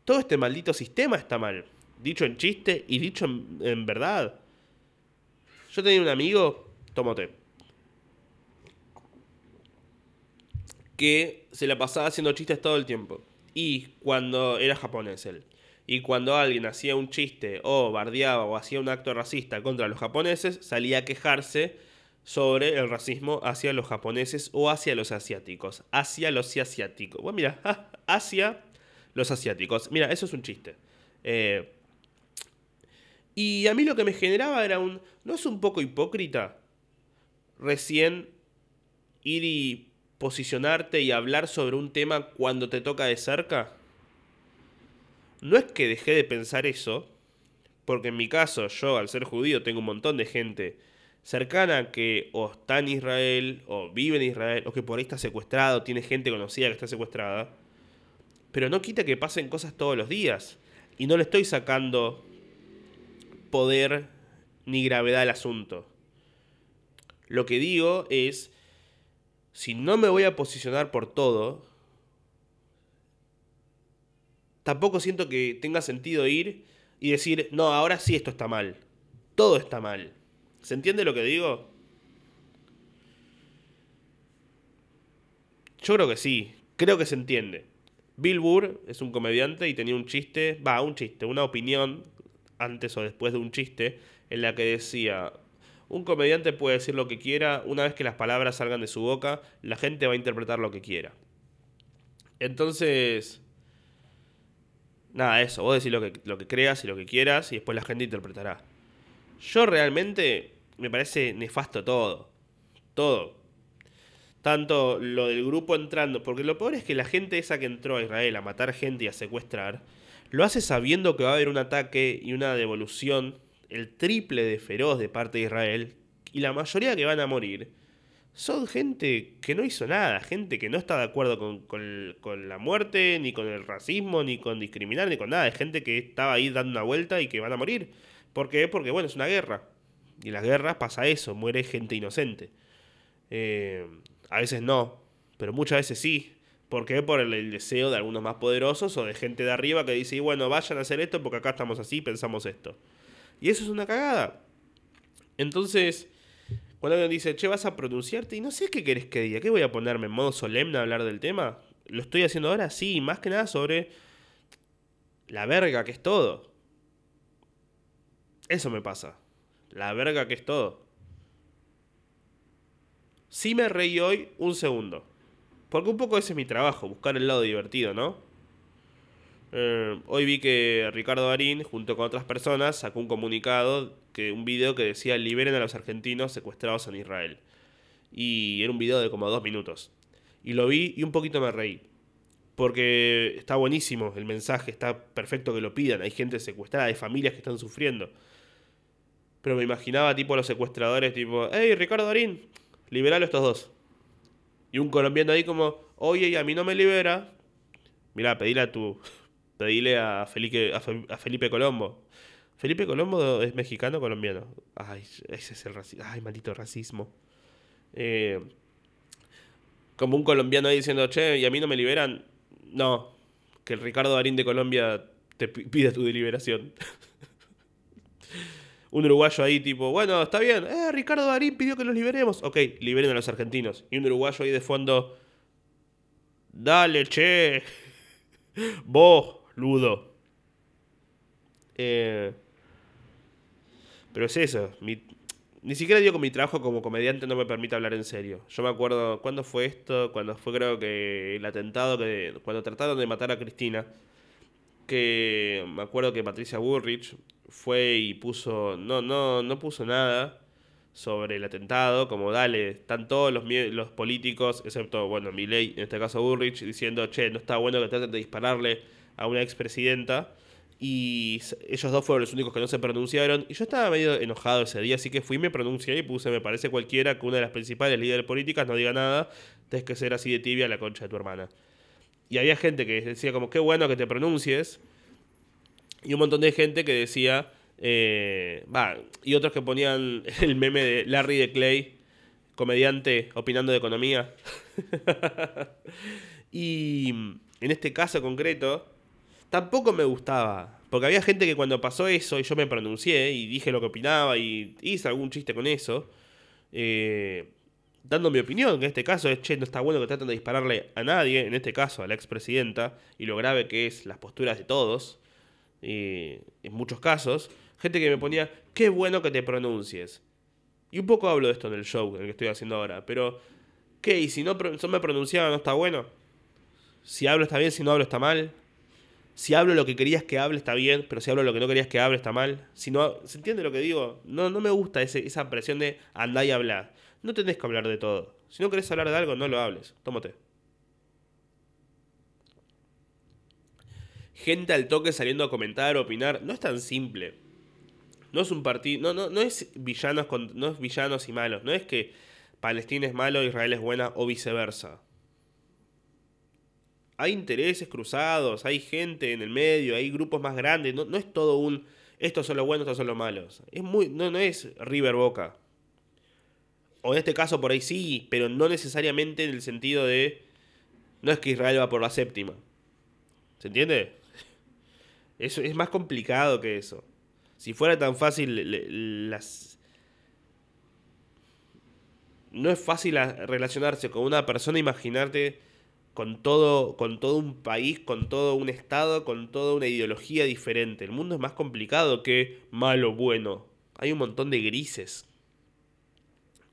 Todo este maldito sistema está mal. Dicho en chiste y dicho en, verdad. Yo tenía un amigo, tomote, que se la pasaba haciendo chistes todo el tiempo. Y cuando era japonés él. Y cuando alguien hacía un chiste o bardeaba o hacía un acto racista contra los japoneses, salía a quejarse sobre el racismo hacia los japoneses o hacia los asiáticos. Hacia los asiáticos. Bueno, mira, hacia los asiáticos. Mira, eso es un chiste. Eh, y a mí lo que me generaba era un... ¿No es un poco hipócrita recién ir y posicionarte y hablar sobre un tema cuando te toca de cerca? No es que dejé de pensar eso, porque en mi caso, yo al ser judío tengo un montón de gente cercana que o está en Israel, o vive en Israel, o que por ahí está secuestrado, tiene gente conocida que está secuestrada. Pero no quita que pasen cosas todos los días. Y no le estoy sacando poder ni gravedad al asunto. Lo que digo es, si no me voy a posicionar por todo, tampoco siento que tenga sentido ir y decir, no, ahora sí esto está mal. Todo está mal. ¿Se entiende lo que digo? Yo creo que sí, creo que se entiende. Bill Burr es un comediante y tenía un chiste, va, un chiste, una opinión, antes o después de un chiste, en la que decía, un comediante puede decir lo que quiera, una vez que las palabras salgan de su boca, la gente va a interpretar lo que quiera. Entonces, Nada, eso, vos decís lo que, lo que creas y lo que quieras y después la gente interpretará. Yo realmente me parece nefasto todo. Todo. Tanto lo del grupo entrando, porque lo peor es que la gente esa que entró a Israel a matar gente y a secuestrar, lo hace sabiendo que va a haber un ataque y una devolución, el triple de feroz de parte de Israel, y la mayoría que van a morir son gente que no hizo nada, gente que no está de acuerdo con, la muerte, ni con el racismo, ni con discriminar, ni con nada. Es gente que estaba ahí dando una vuelta y que van a morir. ¿Por qué? Porque, bueno, es una guerra. Y en las guerras pasa eso, muere gente inocente. Eh, a veces no, pero muchas veces sí. ¿Por qué? Por el, deseo de algunos más poderosos o de gente de arriba que dice, bueno, vayan a hacer esto porque acá estamos así, pensamos esto. Y eso es una cagada. Entonces, cuando alguien dice, che, vas a pronunciarte y no sé qué querés que diga, ¿qué voy a ponerme en modo solemne a hablar del tema? ¿Lo estoy haciendo ahora? Sí, más que nada sobre la verga que es todo. Eso me pasa. La verga que es todo. Sí me reí hoy un segundo. Porque un poco ese es mi trabajo, buscar el lado divertido, ¿no? Eh, hoy vi que Ricardo Darín, junto con otras personas, sacó un comunicado, que, un video que decía liberen a los argentinos secuestrados en Israel. Y era un video de como dos minutos. Y lo vi y un poquito me reí. Porque está buenísimo el mensaje, está perfecto que lo pidan. Hay gente secuestrada, hay familias que están sufriendo. Pero me imaginaba tipo los secuestradores, tipo, hey Ricardo Darín, liberalo a estos dos. Y un colombiano ahí como, oye, a mí no me libera. Mirá, pedile a tu, Pedile a Felipe, a Felipe Colombo. Felipe Colombo es mexicano colombiano. Ay, ese es el racismo. Ay, maldito racismo. Eh, como un colombiano ahí diciendo, che, y a mí no me liberan. No, que el Ricardo Darín de Colombia te pida tu deliberación. *laughs* Un uruguayo ahí tipo, bueno, está bien, eh, Ricardo Darín pidió que los liberemos. Ok, liberen a los argentinos. Y un uruguayo ahí de fondo, dale, che. *laughs* Vos, Ludo. Eh, pero es eso. ni siquiera digo que mi trabajo como comediante no me permite hablar en serio. Yo me acuerdo, ¿cuándo fue esto? Cuando fue creo que el atentado, que cuando trataron de matar a Cristina. Que me acuerdo que Patricia Bullrich fue y puso, no, no, no puso nada sobre el atentado, como dale, están todos los, los políticos, excepto, bueno, Milei, en este caso Bullrich, diciendo, che, no está bueno que traten de dispararle a una expresidenta. Y ellos dos fueron los únicos que no se pronunciaron. Y yo estaba medio enojado ese día, así que fui, me pronuncié y puse, me parece cualquiera que una de las principales líderes políticas no diga nada, tienes que ser así de tibia la concha de tu hermana. Y había gente que decía como, qué bueno que te pronuncies. Y un montón de gente que decía, eh, y otros que ponían *laughs* el meme de Larry de Clay, comediante opinando de economía. *laughs* y en este caso concreto, tampoco me gustaba. Porque había gente que cuando pasó eso y yo me pronuncié y dije lo que opinaba y hice algún chiste con eso, eh, dando mi opinión, que en este caso es, che, no está bueno que traten de dispararle a nadie, en este caso a la expresidenta, y lo grave que es las posturas de todos, en muchos casos, gente que me ponía, qué bueno que te pronuncies. Y un poco hablo de esto en el show, en el que estoy haciendo ahora, pero, ¿qué? ¿Y si no, no me pronunciaba no está bueno? Si hablo está bien, si no hablo está mal si hablo lo que querías que hable está bien, pero si hablo lo que no querías que hable está mal. Si no, ¿Se entiende lo que digo? No, no me gusta esa presión de andar y hablar. No tenés que hablar de todo. Si no querés hablar de algo, no lo hables. Tómate. Gente al toque saliendo a comentar, opinar. No es tan simple. No es un partido. No, es villanos no es villanos y malos. No es que Palestina es malo, Israel es buena o viceversa hay intereses cruzados, hay gente en el medio, hay grupos más grandes, no, es todo un estos son los buenos, estos son los malos. Es muy, no, no es River Boca. O en este caso por ahí sí, pero no necesariamente en el sentido de no es que Israel va por la séptima. ¿Se entiende? *laughs* Eso es más complicado que eso. Si fuera tan fácil las no es fácil relacionarse con una persona, imaginarte con todo, con todo un país, con todo un estado, con toda una ideología diferente. El mundo es más complicado que malo, bueno. Hay un montón de grises.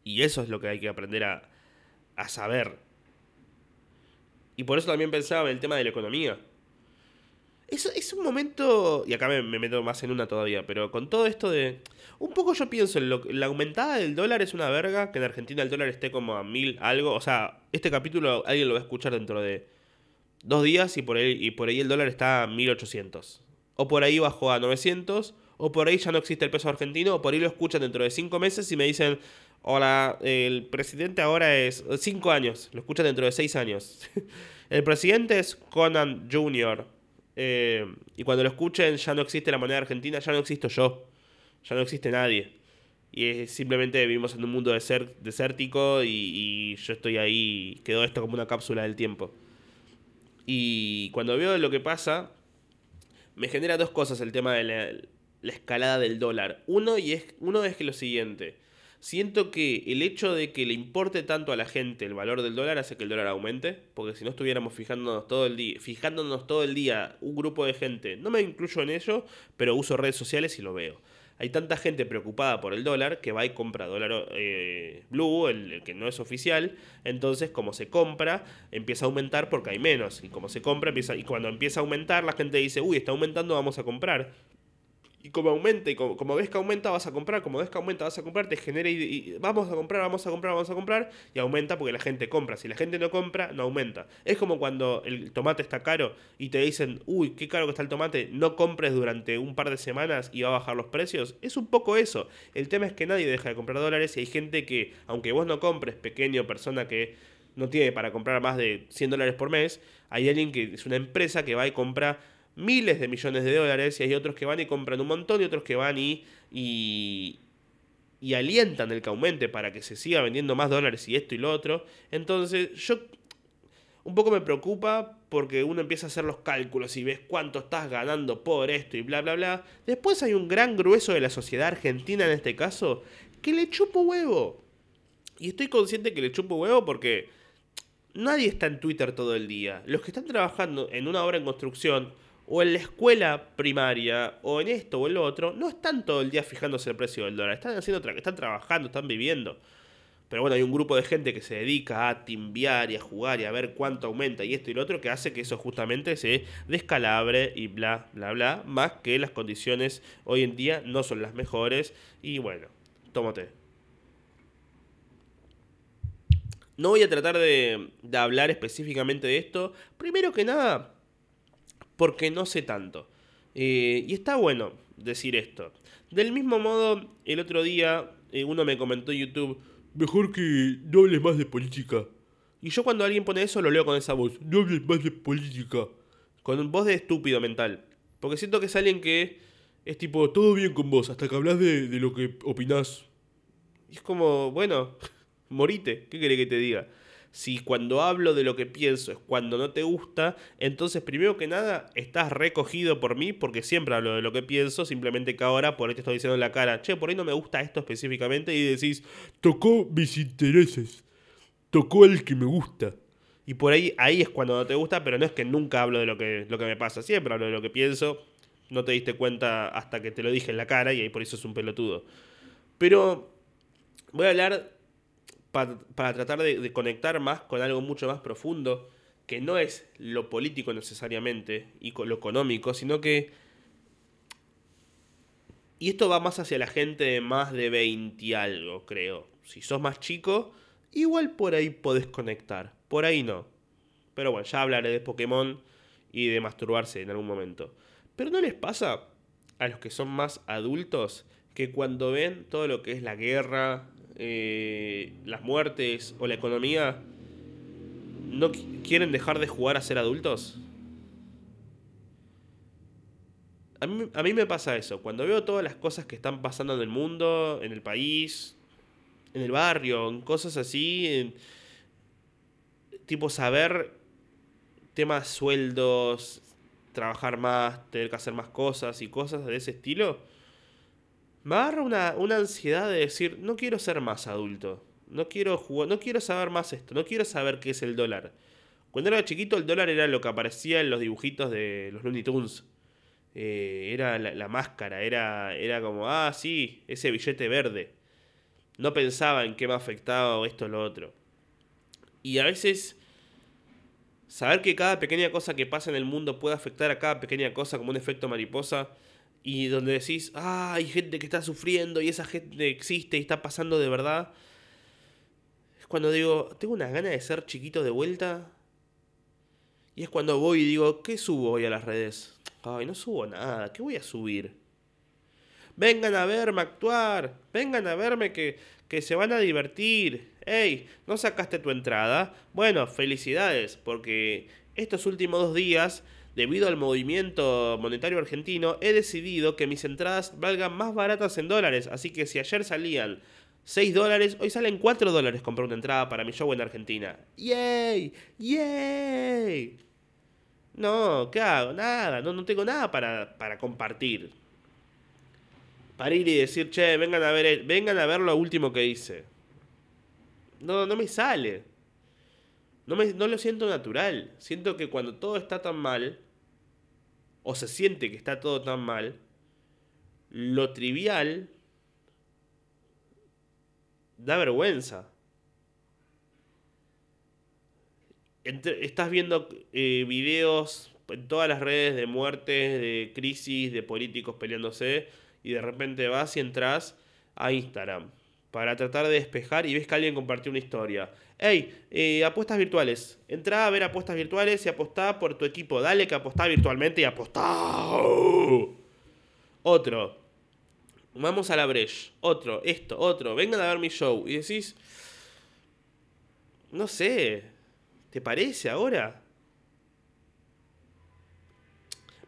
Y eso es lo que hay que aprender a, a saber. Y por eso también pensaba en el tema de la economía. Es, es un momento, y acá me, meto más en una todavía, pero con todo esto de... Un poco yo pienso, en lo, la aumentada del dólar es una verga, que en Argentina el dólar esté como a mil algo. O sea, este capítulo alguien lo va a escuchar dentro de dos días y por ahí, y por ahí el dólar está a 1800. O por ahí bajó a 900, o por ahí ya no existe el peso argentino, o por ahí lo escuchan dentro de cinco meses y me dicen, hola, el presidente ahora es cinco años, lo escuchan dentro de seis años. *laughs* el presidente es Conan Jr., eh, y cuando lo escuchen, ya no existe la moneda argentina, ya no existo yo. Ya no existe nadie. Y simplemente vivimos en un mundo desértico y, yo estoy ahí, quedó esto como una cápsula del tiempo. Y cuando veo lo que pasa, me genera dos cosas el tema de la, la escalada del dólar. Uno, y es, uno es que lo siguiente siento que el hecho de que le importe tanto a la gente el valor del dólar hace que el dólar aumente, porque si no estuviéramos fijándonos todo el día, fijándonos todo el día un grupo de gente, no me incluyo en ello, pero uso redes sociales y lo veo. Hay tanta gente preocupada por el dólar que va y compra dólar eh, blue, el, que no es oficial. Entonces, como se compra, empieza a aumentar porque hay menos. Y como se compra, empieza, y cuando empieza a aumentar, la gente dice, uy, está aumentando, vamos a comprar y como aumenta y como, ves que aumenta vas a comprar, como ves que aumenta vas a comprar, te genera y, vamos a comprar, vamos a comprar, vamos a comprar y aumenta porque la gente compra. Si la gente no compra, no aumenta. Es como cuando el tomate está caro y te dicen, uy, qué caro que está el tomate, no compres durante un par de semanas y va a bajar los precios. Es un poco eso. El tema es que nadie deja de comprar dólares y hay gente que, aunque vos no compres, pequeño, persona que no tiene para comprar más de 100 dólares por mes, hay alguien que es una empresa que va y compra miles de millones de dólares y hay otros que van y compran un montón y otros que van y, y, alientan el que aumente para que se siga vendiendo más dólares y esto y lo otro. Entonces yo... un poco me preocupa porque uno empieza a hacer los cálculos y ves cuánto estás ganando por esto y bla, bla, bla. Después hay un gran grueso de la sociedad argentina en este caso que le chupo huevo. Y estoy consciente que le chupo huevo porque nadie está en Twitter todo el día. Los que están trabajando en una obra en construcción o en la escuela primaria o en esto o en lo otro, no están todo el día fijándose el precio del dólar. Están haciendo otra, están trabajando, están viviendo. Pero bueno, hay un grupo de gente que se dedica a timbiar y a jugar y a ver cuánto aumenta y esto y lo otro que hace que eso justamente se descalabre y bla, bla, bla. Más que las condiciones hoy en día no son las mejores. Y bueno, tómate. No voy a tratar de hablar específicamente de esto. Primero que nada, porque no sé tanto. Eh, y está bueno decir esto. Del mismo modo, el otro día eh, uno me comentó en YouTube Mejor que no hables más de política. Y yo cuando alguien pone eso lo leo con esa voz. No hables más de política. Con voz de estúpido mental. Porque siento que es alguien que es tipo, todo bien con vos, hasta que hablas de, de lo que opinás. Y es como, bueno, *laughs* morite, ¿qué querés que te diga? Si cuando hablo de lo que pienso es cuando no te gusta, entonces primero que nada estás recogido por mí porque siempre hablo de lo que pienso, simplemente que ahora por ahí te estoy diciendo en la cara, che, por ahí no me gusta esto específicamente y decís, tocó mis intereses, tocó el que me gusta. Y por ahí, ahí es cuando no te gusta, pero no es que nunca hablo de lo que, lo que me pasa, siempre hablo de lo que pienso, no te diste cuenta hasta que te lo dije en la cara y ahí por eso es un pelotudo. Pero voy a hablar para, tratar de, conectar más con algo mucho más profundo, que no es lo político necesariamente y con lo económico, sino que... Y esto va más hacia la gente de más de 20 y algo, creo. Si sos más chico, igual por ahí podés conectar. Por ahí no. Pero bueno, ya hablaré de Pokémon y de masturbarse en algún momento. Pero ¿no les pasa a los que son más adultos que cuando ven todo lo que es la guerra, eh, las muertes o la economía, no quieren dejar de jugar a ser adultos? A mí, a mí, me pasa eso. Cuando veo todas las cosas que están pasando en el mundo, en el país, en el barrio, en cosas así, tipo saber temas sueldos, trabajar más, tener que hacer más cosas y cosas de ese estilo me agarra una, una ansiedad de decir, no quiero ser más adulto. No quiero jugar, no quiero saber más esto, no quiero saber qué es el dólar. Cuando era chiquito el dólar era lo que aparecía en los dibujitos de los Looney Tunes. Eh, era la, máscara, era, era como, ah, sí, ese billete verde. No pensaba en qué me afectaba esto o lo otro. Y a veces saber que cada pequeña cosa que pasa en el mundo puede afectar a cada pequeña cosa como un efecto mariposa y donde decís, ah, hay gente que está sufriendo y esa gente existe y está pasando de verdad. Es cuando digo, tengo una gana de ser chiquito de vuelta. Y es cuando voy y digo, ¿qué subo hoy a las redes? Ay, no subo nada, ¿qué voy a subir? Vengan a verme actuar, vengan a verme que, que se van a divertir. Hey, ¿no sacaste tu entrada? Bueno, felicidades, porque estos últimos dos días Debido al movimiento monetario argentino, he decidido que mis entradas valgan más baratas en dólares. Así que si ayer salían 6 dólares, hoy salen 4 dólares comprar una entrada para mi show en Argentina. ¡Yay! ¡Yay! No, ¿qué hago? Nada, no, no tengo nada para, para compartir. Para ir y decir, che, vengan a ver, vengan a ver lo último que hice. No, no me sale. No, me, no lo siento natural. Siento que cuando todo está tan mal, o se siente que está todo tan mal, lo trivial da vergüenza. estás viendo eh, videos en todas las redes de muertes, de crisis, de políticos peleándose, y de repente vas y entras a Instagram para tratar de despejar y ves que alguien compartió una historia. Hey, eh, apuestas virtuales. Entra a ver apuestas virtuales y apostá por tu equipo. Dale que apostá virtualmente y apostá. Otro. Vamos a la breche. Otro, esto, otro. Vengan a ver mi show. Y decís. No sé. ¿Te parece ahora?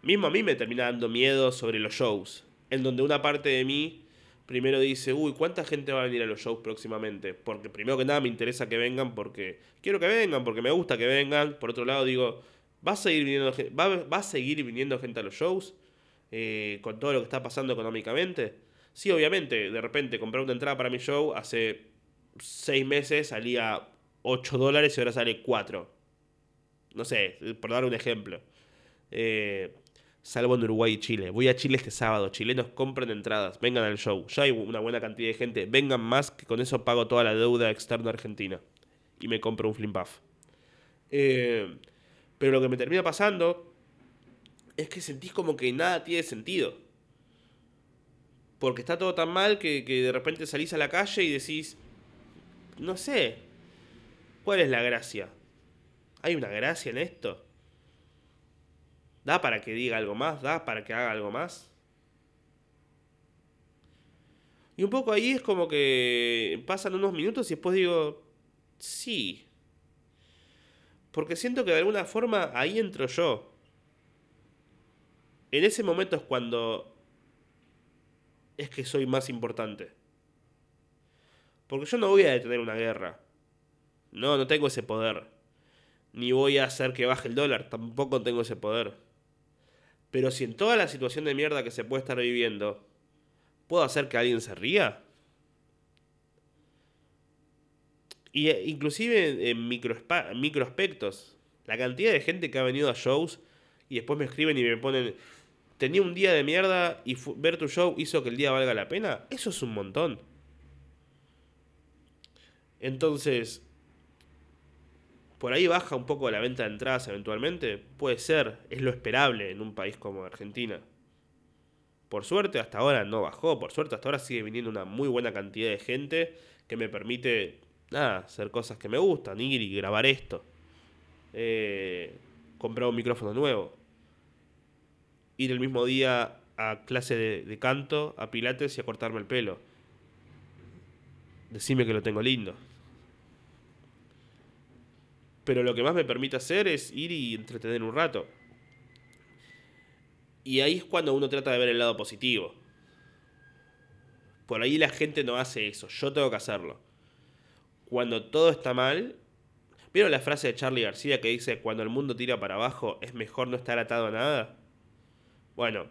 Mismo a mí me termina dando miedo sobre los shows. En donde una parte de mí primero dice, uy, ¿cuánta gente va a venir a los shows próximamente? Porque primero que nada me interesa que vengan porque quiero que vengan, porque me gusta que vengan. Por otro lado digo, ¿va a seguir viniendo, va, va a seguir viniendo gente a los shows? Eh, con todo lo que está pasando económicamente. Sí, obviamente, de repente comprar una entrada para mi show hace seis meses salía 8 dólares y ahora sale 4. No sé, por dar un ejemplo. Eh, salvo en Uruguay y Chile. Voy a Chile este sábado. Chilenos compren entradas. Vengan al show. Ya hay una buena cantidad de gente. Vengan más que con eso pago toda la deuda externa argentina. Y me compro un flimpaf. Eh, pero lo que me termina pasando es que sentís como que nada tiene sentido. Porque está todo tan mal que, que de repente salís a la calle y decís, no sé, ¿cuál es la gracia? ¿Hay una gracia en esto? ¿Da para que diga algo más? ¿Da para que haga algo más? Y un poco ahí es como que pasan unos minutos y después digo, sí. Porque siento que de alguna forma ahí entro yo. En ese momento es cuando es que soy más importante. Porque yo no voy a detener una guerra. No, no tengo ese poder. Ni voy a hacer que baje el dólar, tampoco tengo ese poder. Pero si en toda la situación de mierda que se puede estar viviendo, puedo hacer que alguien se ría. Y eh, inclusive en micro, aspectos. La cantidad de gente que ha venido a shows y después me escriben y me ponen, tenía un día de mierda y ver tu show hizo que el día valga la pena. Eso es un montón. Entonces, por ahí baja un poco la venta de entradas eventualmente. Puede ser, es lo esperable en un país como Argentina. Por suerte hasta ahora no bajó, por suerte hasta ahora sigue viniendo una muy buena cantidad de gente que me permite, nada, hacer cosas que me gustan, ir y grabar esto. Eh, comprar un micrófono nuevo. Ir el mismo día a clase de, de canto, a pilates y a cortarme el pelo. Decime que lo tengo lindo pero lo que más me permite hacer es ir y entretener un rato. Y ahí es cuando uno trata de ver el lado positivo. Por ahí la gente no hace eso, yo tengo que hacerlo. Cuando todo está mal, ¿vieron la frase de Charlie García que dice, cuando el mundo tira para abajo es mejor no estar atado a nada? Bueno,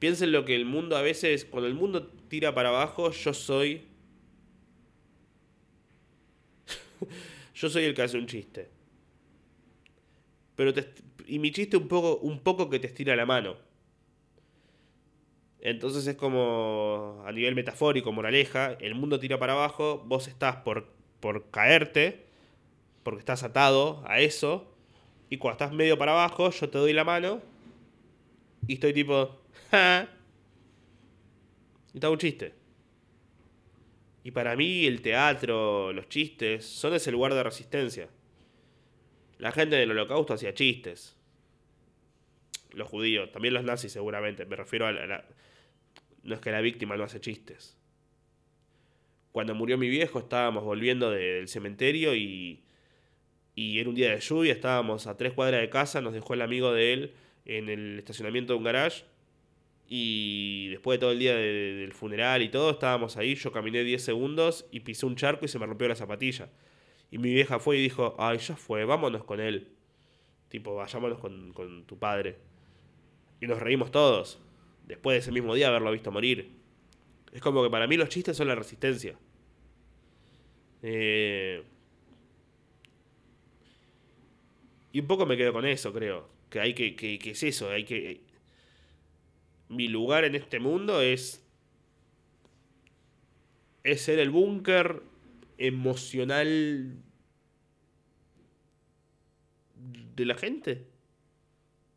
piensen lo que el mundo a veces, cuando el mundo tira para abajo, yo soy *laughs* *laughs* Yo soy el que hace un chiste. Pero y mi chiste un poco, un poco que te estira la mano. Entonces es como a nivel metafórico, moraleja, el mundo tira para abajo, vos estás por, por caerte, porque estás atado a eso, y cuando estás medio para abajo, yo te doy la mano, y estoy tipo, *laughs* ¡ja! Y te hago un chiste. Y para mí el teatro, los chistes, son ese lugar de resistencia. La gente del holocausto hacía chistes. Los judíos, también los nazis seguramente. Me refiero a la, No es que la víctima no hace chistes. Cuando murió mi viejo estábamos volviendo del cementerio y, y era un día de lluvia, estábamos a tres cuadras de casa, nos dejó el amigo de él en el estacionamiento de un garage y después de todo el día del funeral y todo, estábamos ahí, yo caminé 10 segundos y pisé un charco y se me rompió la zapatilla. Y mi vieja fue y dijo, ay, ya fue, vámonos con él. Tipo, vayámonos con, con tu padre. Y nos reímos todos, después de ese mismo día haberlo visto morir. Es como que para mí los chistes son la resistencia. Eh... Y un poco me quedo con eso, creo. Que hay que, que, que es eso, hay que mi lugar en este mundo es, es ser el búnker emocional de la gente.